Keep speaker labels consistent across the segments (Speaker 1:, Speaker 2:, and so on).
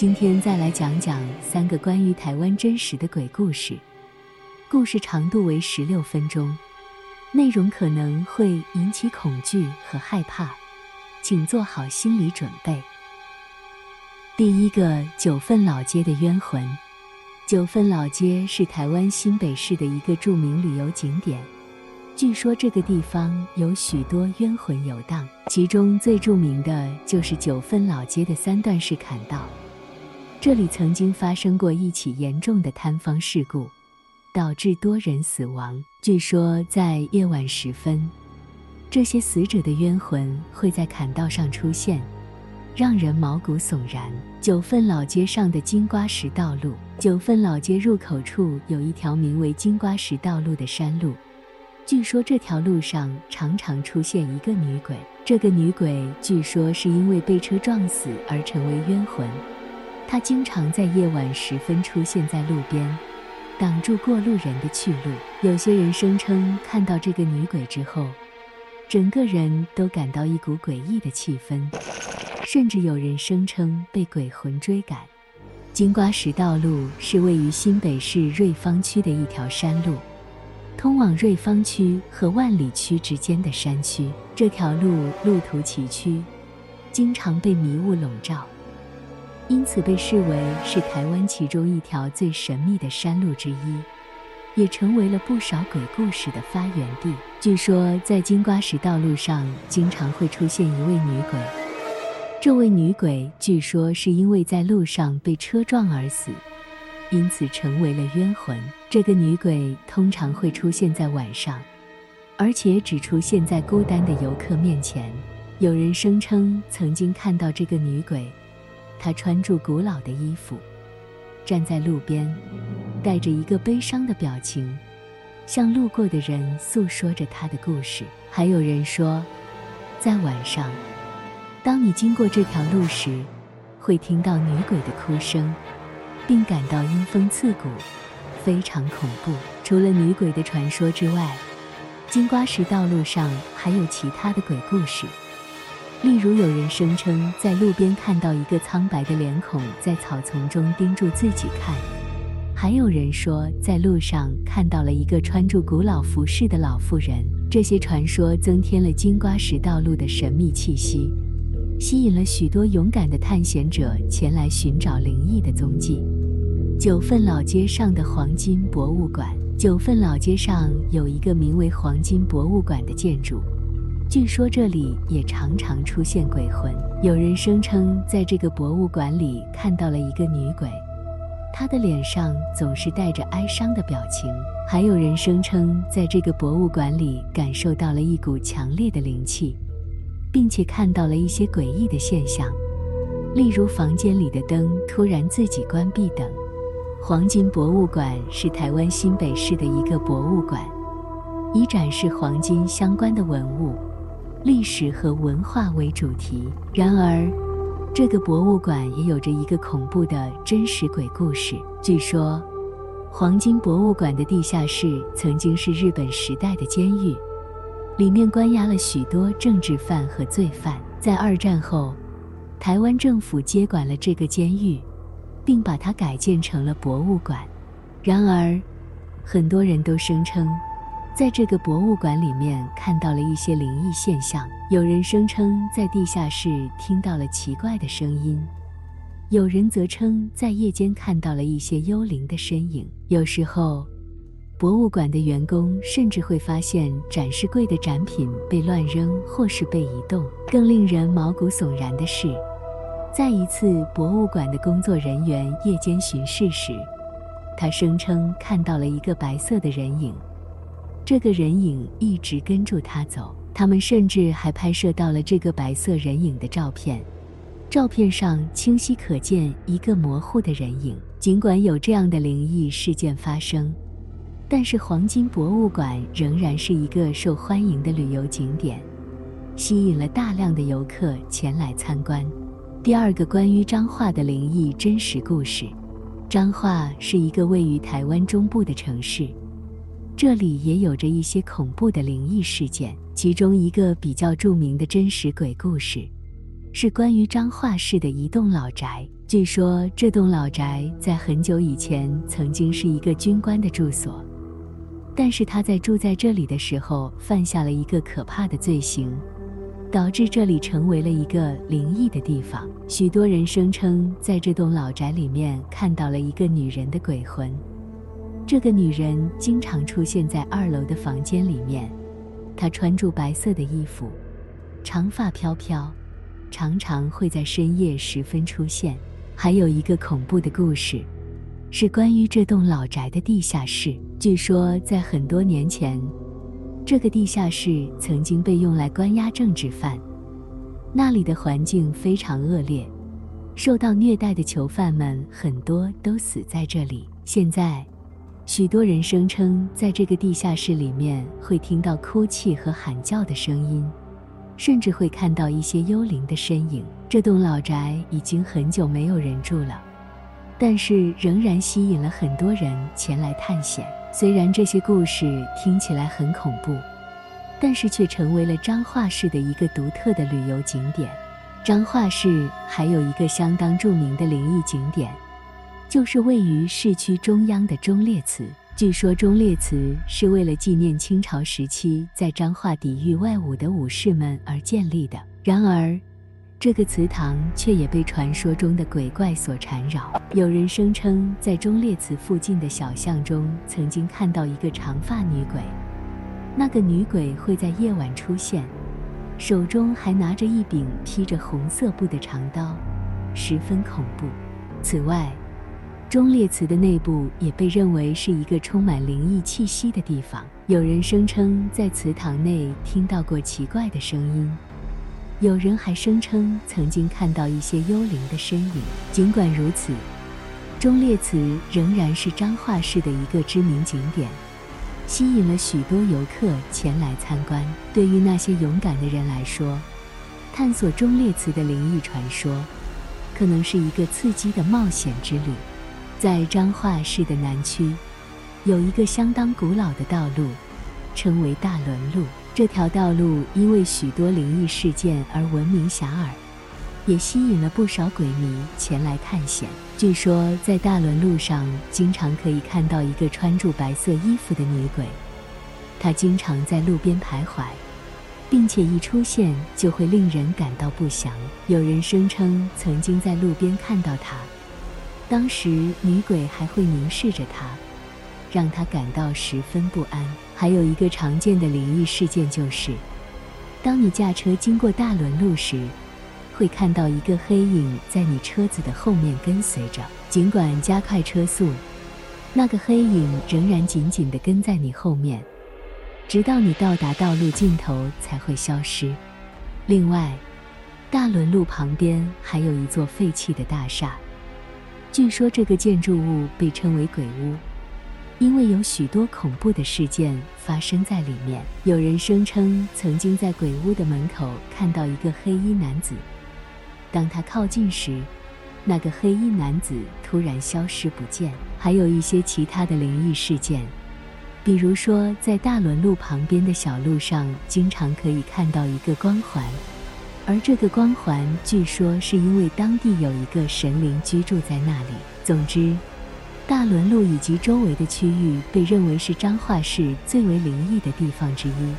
Speaker 1: 今天再来讲讲三个关于台湾真实的鬼故事，故事长度为十六分钟，内容可能会引起恐惧和害怕，请做好心理准备。第一个，九份老街的冤魂。九份老街是台湾新北市的一个著名旅游景点，据说这个地方有许多冤魂游荡，其中最著名的就是九份老街的三段式砍道。这里曾经发生过一起严重的坍方事故，导致多人死亡。据说在夜晚时分，这些死者的冤魂会在砍道上出现，让人毛骨悚然。九份老街上的金瓜石道路，九份老街入口处有一条名为金瓜石道路的山路，据说这条路上常常出现一个女鬼。这个女鬼据说是因为被车撞死而成为冤魂。他经常在夜晚时分出现在路边，挡住过路人的去路。有些人声称看到这个女鬼之后，整个人都感到一股诡异的气氛，甚至有人声称被鬼魂追赶。金瓜石道路是位于新北市瑞芳区的一条山路，通往瑞芳区和万里区之间的山区。这条路路途崎岖，经常被迷雾笼罩。因此被视为是台湾其中一条最神秘的山路之一，也成为了不少鬼故事的发源地。据说在金瓜石道路上经常会出现一位女鬼，这位女鬼据说是因为在路上被车撞而死，因此成为了冤魂。这个女鬼通常会出现在晚上，而且只出现在孤单的游客面前。有人声称曾经看到这个女鬼。他穿着古老的衣服，站在路边，带着一个悲伤的表情，向路过的人诉说着他的故事。还有人说，在晚上，当你经过这条路时，会听到女鬼的哭声，并感到阴风刺骨，非常恐怖。除了女鬼的传说之外，金瓜石道路上还有其他的鬼故事。例如，有人声称在路边看到一个苍白的脸孔在草丛中盯住自己看；还有人说在路上看到了一个穿着古老服饰的老妇人。这些传说增添了金瓜石道路的神秘气息，吸引了许多勇敢的探险者前来寻找灵异的踪迹。九份老街上的黄金博物馆。九份老街上有一个名为黄金博物馆的建筑。据说这里也常常出现鬼魂。有人声称在这个博物馆里看到了一个女鬼，她的脸上总是带着哀伤的表情。还有人声称在这个博物馆里感受到了一股强烈的灵气，并且看到了一些诡异的现象，例如房间里的灯突然自己关闭等。黄金博物馆是台湾新北市的一个博物馆，以展示黄金相关的文物。历史和文化为主题。然而，这个博物馆也有着一个恐怖的真实鬼故事。据说，黄金博物馆的地下室曾经是日本时代的监狱，里面关押了许多政治犯和罪犯。在二战后，台湾政府接管了这个监狱，并把它改建成了博物馆。然而，很多人都声称，在这个博物馆里面看到了一些灵异现象，有人声称在地下室听到了奇怪的声音，有人则称在夜间看到了一些幽灵的身影。有时候，博物馆的员工甚至会发现展示柜的展品被乱扔或是被移动。更令人毛骨悚然的是，在一次博物馆的工作人员夜间巡视时，他声称看到了一个白色的人影。这个人影一直跟着他走，他们甚至还拍摄到了这个白色人影的照片。照片上清晰可见一个模糊的人影。尽管有这样的灵异事件发生，但是黄金博物馆仍然是一个受欢迎的旅游景点，吸引了大量的游客前来参观。第二个关于彰化的灵异真实故事：彰化是一个位于台湾中部的城市。这里也有着一些恐怖的灵异事件，其中一个比较著名的真实鬼故事，是关于彰化市的一栋老宅。据说这栋老宅在很久以前曾经是一个军官的住所，但是他在住在这里的时候犯下了一个可怕的罪行，导致这里成为了一个灵异的地方。许多人声称在这栋老宅里面看到了一个女人的鬼魂。这个女人经常出现在二楼的房间里面，她穿着白色的衣服，长发飘飘，常常会在深夜时分出现。还有一个恐怖的故事，是关于这栋老宅的地下室。据说在很多年前，这个地下室曾经被用来关押政治犯，那里的环境非常恶劣，受到虐待的囚犯们很多都死在这里。现在。许多人声称，在这个地下室里面会听到哭泣和喊叫的声音，甚至会看到一些幽灵的身影。这栋老宅已经很久没有人住了，但是仍然吸引了很多人前来探险。虽然这些故事听起来很恐怖，但是却成为了彰化市的一个独特的旅游景点。彰化市还有一个相当著名的灵异景点。就是位于市区中央的忠烈祠。据说忠烈祠是为了纪念清朝时期在彰化抵御外侮的武士们而建立的。然而，这个祠堂却也被传说中的鬼怪所缠绕。有人声称，在忠烈祠附近的小巷中，曾经看到一个长发女鬼。那个女鬼会在夜晚出现，手中还拿着一柄披着红色布的长刀，十分恐怖。此外，忠烈祠的内部也被认为是一个充满灵异气息的地方。有人声称在祠堂内听到过奇怪的声音，有人还声称曾经看到一些幽灵的身影。尽管如此，忠烈祠仍然是彰化市的一个知名景点，吸引了许多游客前来参观。对于那些勇敢的人来说，探索忠烈祠的灵异传说，可能是一个刺激的冒险之旅。在彰化市的南区，有一个相当古老的道路，称为大仑路。这条道路因为许多灵异事件而闻名遐迩，也吸引了不少鬼迷前来探险。据说，在大仑路上经常可以看到一个穿着白色衣服的女鬼，她经常在路边徘徊，并且一出现就会令人感到不祥。有人声称曾经在路边看到她。当时女鬼还会凝视着他，让他感到十分不安。还有一个常见的灵异事件就是，当你驾车经过大轮路时，会看到一个黑影在你车子的后面跟随着。尽管加快车速，那个黑影仍然紧紧地跟在你后面，直到你到达道路尽头才会消失。另外，大轮路旁边还有一座废弃的大厦。据说这个建筑物被称为鬼屋，因为有许多恐怖的事件发生在里面。有人声称曾经在鬼屋的门口看到一个黑衣男子，当他靠近时，那个黑衣男子突然消失不见。还有一些其他的灵异事件，比如说在大仑路旁边的小路上，经常可以看到一个光环。而这个光环，据说是因为当地有一个神灵居住在那里。总之，大仑路以及周围的区域被认为是彰化市最为灵异的地方之一，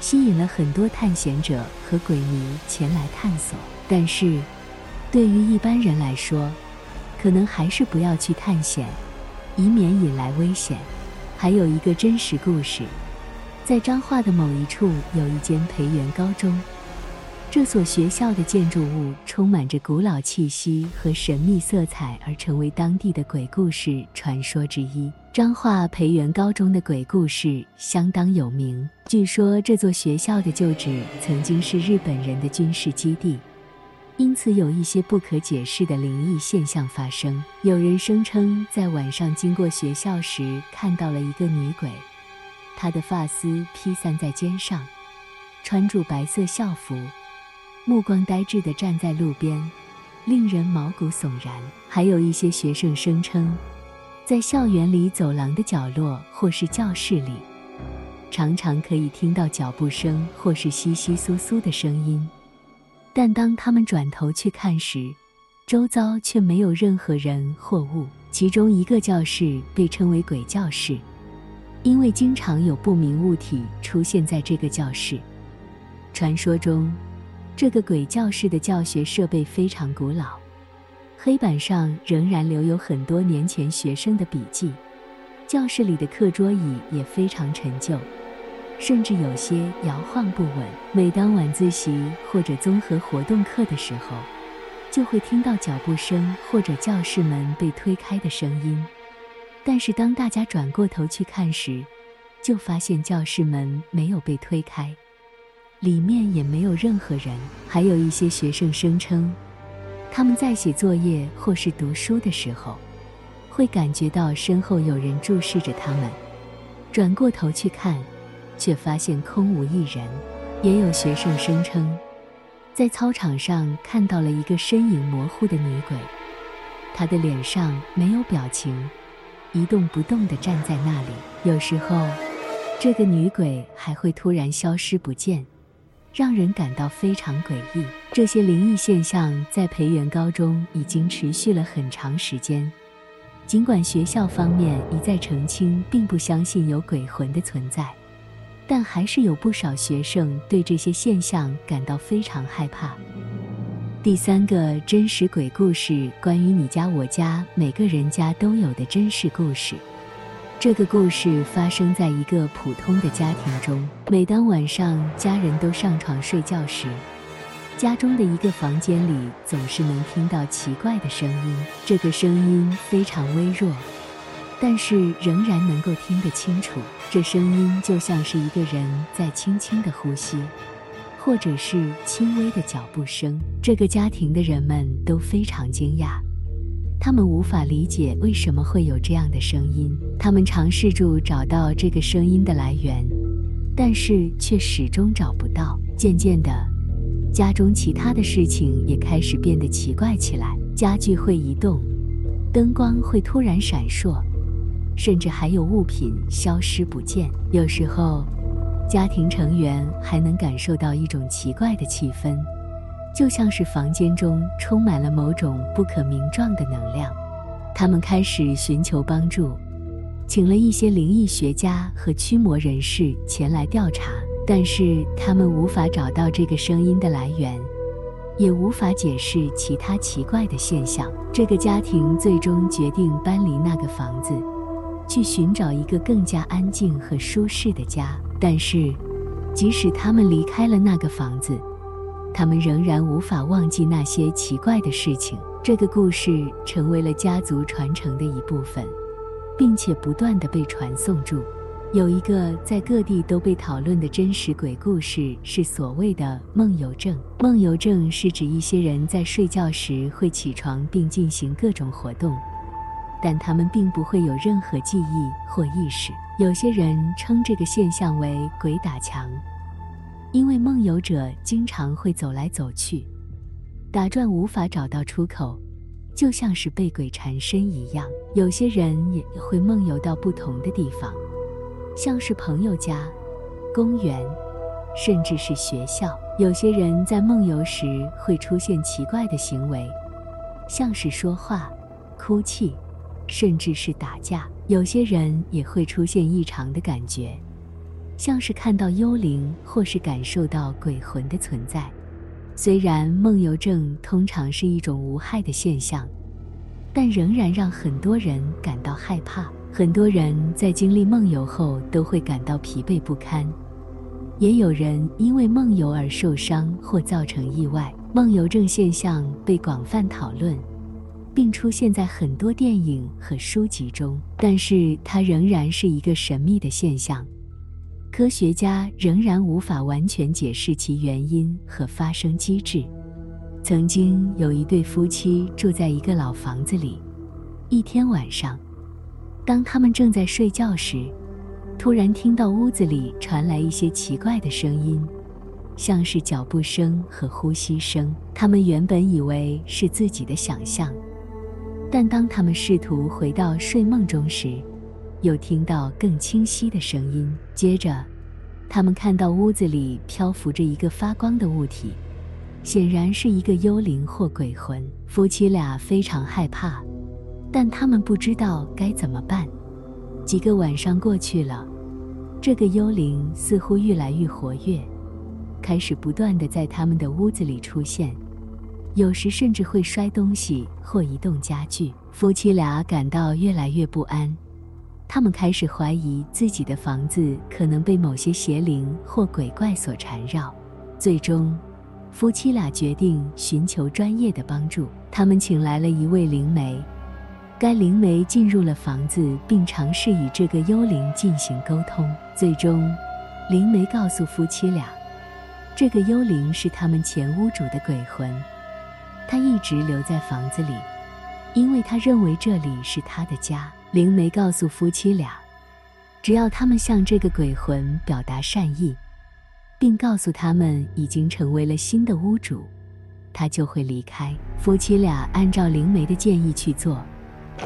Speaker 1: 吸引了很多探险者和鬼迷前来探索。但是，对于一般人来说，可能还是不要去探险，以免引来危险。还有一个真实故事，在彰化的某一处有一间培元高中。这所学校的建筑物充满着古老气息和神秘色彩，而成为当地的鬼故事传说之一。彰化培元高中的鬼故事相当有名。据说这座学校的旧址曾经是日本人的军事基地，因此有一些不可解释的灵异现象发生。有人声称在晚上经过学校时看到了一个女鬼，她的发丝披散在肩上，穿着白色校服。目光呆滞地站在路边，令人毛骨悚然。还有一些学生声称，在校园里走廊的角落或是教室里，常常可以听到脚步声或是窸窸窣窣的声音，但当他们转头去看时，周遭却没有任何人或物。其中一个教室被称为鬼教室，因为经常有不明物体出现在这个教室。传说中，这个鬼教室的教学设备非常古老，黑板上仍然留有很多年前学生的笔记。教室里的课桌椅也非常陈旧，甚至有些摇晃不稳。每当晚自习或者综合活动课的时候，就会听到脚步声或者教室门被推开的声音，但是当大家转过头去看时，就发现教室门没有被推开，里面也没有任何人。还有一些学生声称，他们在写作业或是读书的时候，会感觉到身后有人注视着他们，转过头去看，却发现空无一人。也有学生声称，在操场上看到了一个身影模糊的女鬼，她的脸上没有表情，一动不动地站在那里。有时候，这个女鬼还会突然消失不见，让人感到非常诡异。这些灵异现象在培元高中已经持续了很长时间，尽管学校方面一再澄清，并不相信有鬼魂的存在。但还是有不少学生对这些现象感到非常害怕。第三个真实鬼故事，关于你家我家每个人家都有的真实故事。这个故事发生在一个普通的家庭中。每当晚上家人都上床睡觉时，家中的一个房间里总是能听到奇怪的声音。这个声音非常微弱。但是仍然能够听得清楚，这声音就像是一个人在轻轻的呼吸，或者是轻微的脚步声。这个家庭的人们都非常惊讶，他们无法理解为什么会有这样的声音。他们尝试着找到这个声音的来源，但是却始终找不到。渐渐的，家中其他的事情也开始变得奇怪起来，家具会移动，灯光会突然闪烁。甚至还有物品消失不见。有时候，家庭成员还能感受到一种奇怪的气氛，就像是房间中充满了某种不可名状的能量。他们开始寻求帮助，请了一些灵异学家和驱魔人士前来调查，但是他们无法找到这个声音的来源，也无法解释其他奇怪的现象。这个家庭最终决定搬离那个房子。去寻找一个更加安静和舒适的家，但是，即使他们离开了那个房子，他们仍然无法忘记那些奇怪的事情。这个故事成为了家族传承的一部分，并且不断地被传颂住。有一个在各地都被讨论的真实鬼故事，是所谓的梦游症。梦游症是指一些人在睡觉时会起床并进行各种活动。但他们并不会有任何记忆或意识。有些人称这个现象为“鬼打墙”，因为梦游者经常会走来走去，打转无法找到出口，就像是被鬼缠身一样。有些人也会梦游到不同的地方，像是朋友家、公园，甚至是学校。有些人在梦游时会出现奇怪的行为，像是说话、哭泣。甚至是打架，有些人也会出现异常的感觉，像是看到幽灵或是感受到鬼魂的存在。虽然梦游症通常是一种无害的现象，但仍然让很多人感到害怕。很多人在经历梦游后都会感到疲惫不堪，也有人因为梦游而受伤或造成意外。梦游症现象被广泛讨论。并出现在很多电影和书籍中，但是它仍然是一个神秘的现象。科学家仍然无法完全解释其原因和发生机制。曾经有一对夫妻住在一个老房子里，一天晚上，当他们正在睡觉时，突然听到屋子里传来一些奇怪的声音，像是脚步声和呼吸声。他们原本以为是自己的想象。但当他们试图回到睡梦中时，又听到更清晰的声音。接着，他们看到屋子里漂浮着一个发光的物体，显然是一个幽灵或鬼魂。夫妻俩非常害怕，但他们不知道该怎么办。几个晚上过去了，这个幽灵似乎越来越活跃，开始不断地在他们的屋子里出现，有时甚至会摔东西或移动家具。夫妻俩感到越来越不安。他们开始怀疑自己的房子可能被某些邪灵或鬼怪所缠绕。最终，夫妻俩决定寻求专业的帮助。他们请来了一位灵媒，该灵媒进入了房子，并尝试与这个幽灵进行沟通。最终，灵媒告诉夫妻俩，这个幽灵是他们前屋主的鬼魂，他一直留在房子里，因为他认为这里是他的家。灵媒告诉夫妻俩，只要他们向这个鬼魂表达善意，并告诉他们已经成为了新的屋主，他就会离开。夫妻俩按照灵媒的建议去做，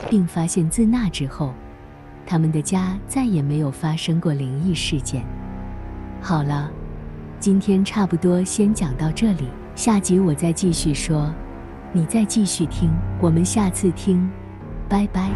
Speaker 1: 并发现自那之后，他们的家再也没有发生过灵异事件。好了，今天差不多先讲到这里，下集我再继续说，你再继续听，我们下次听，拜拜。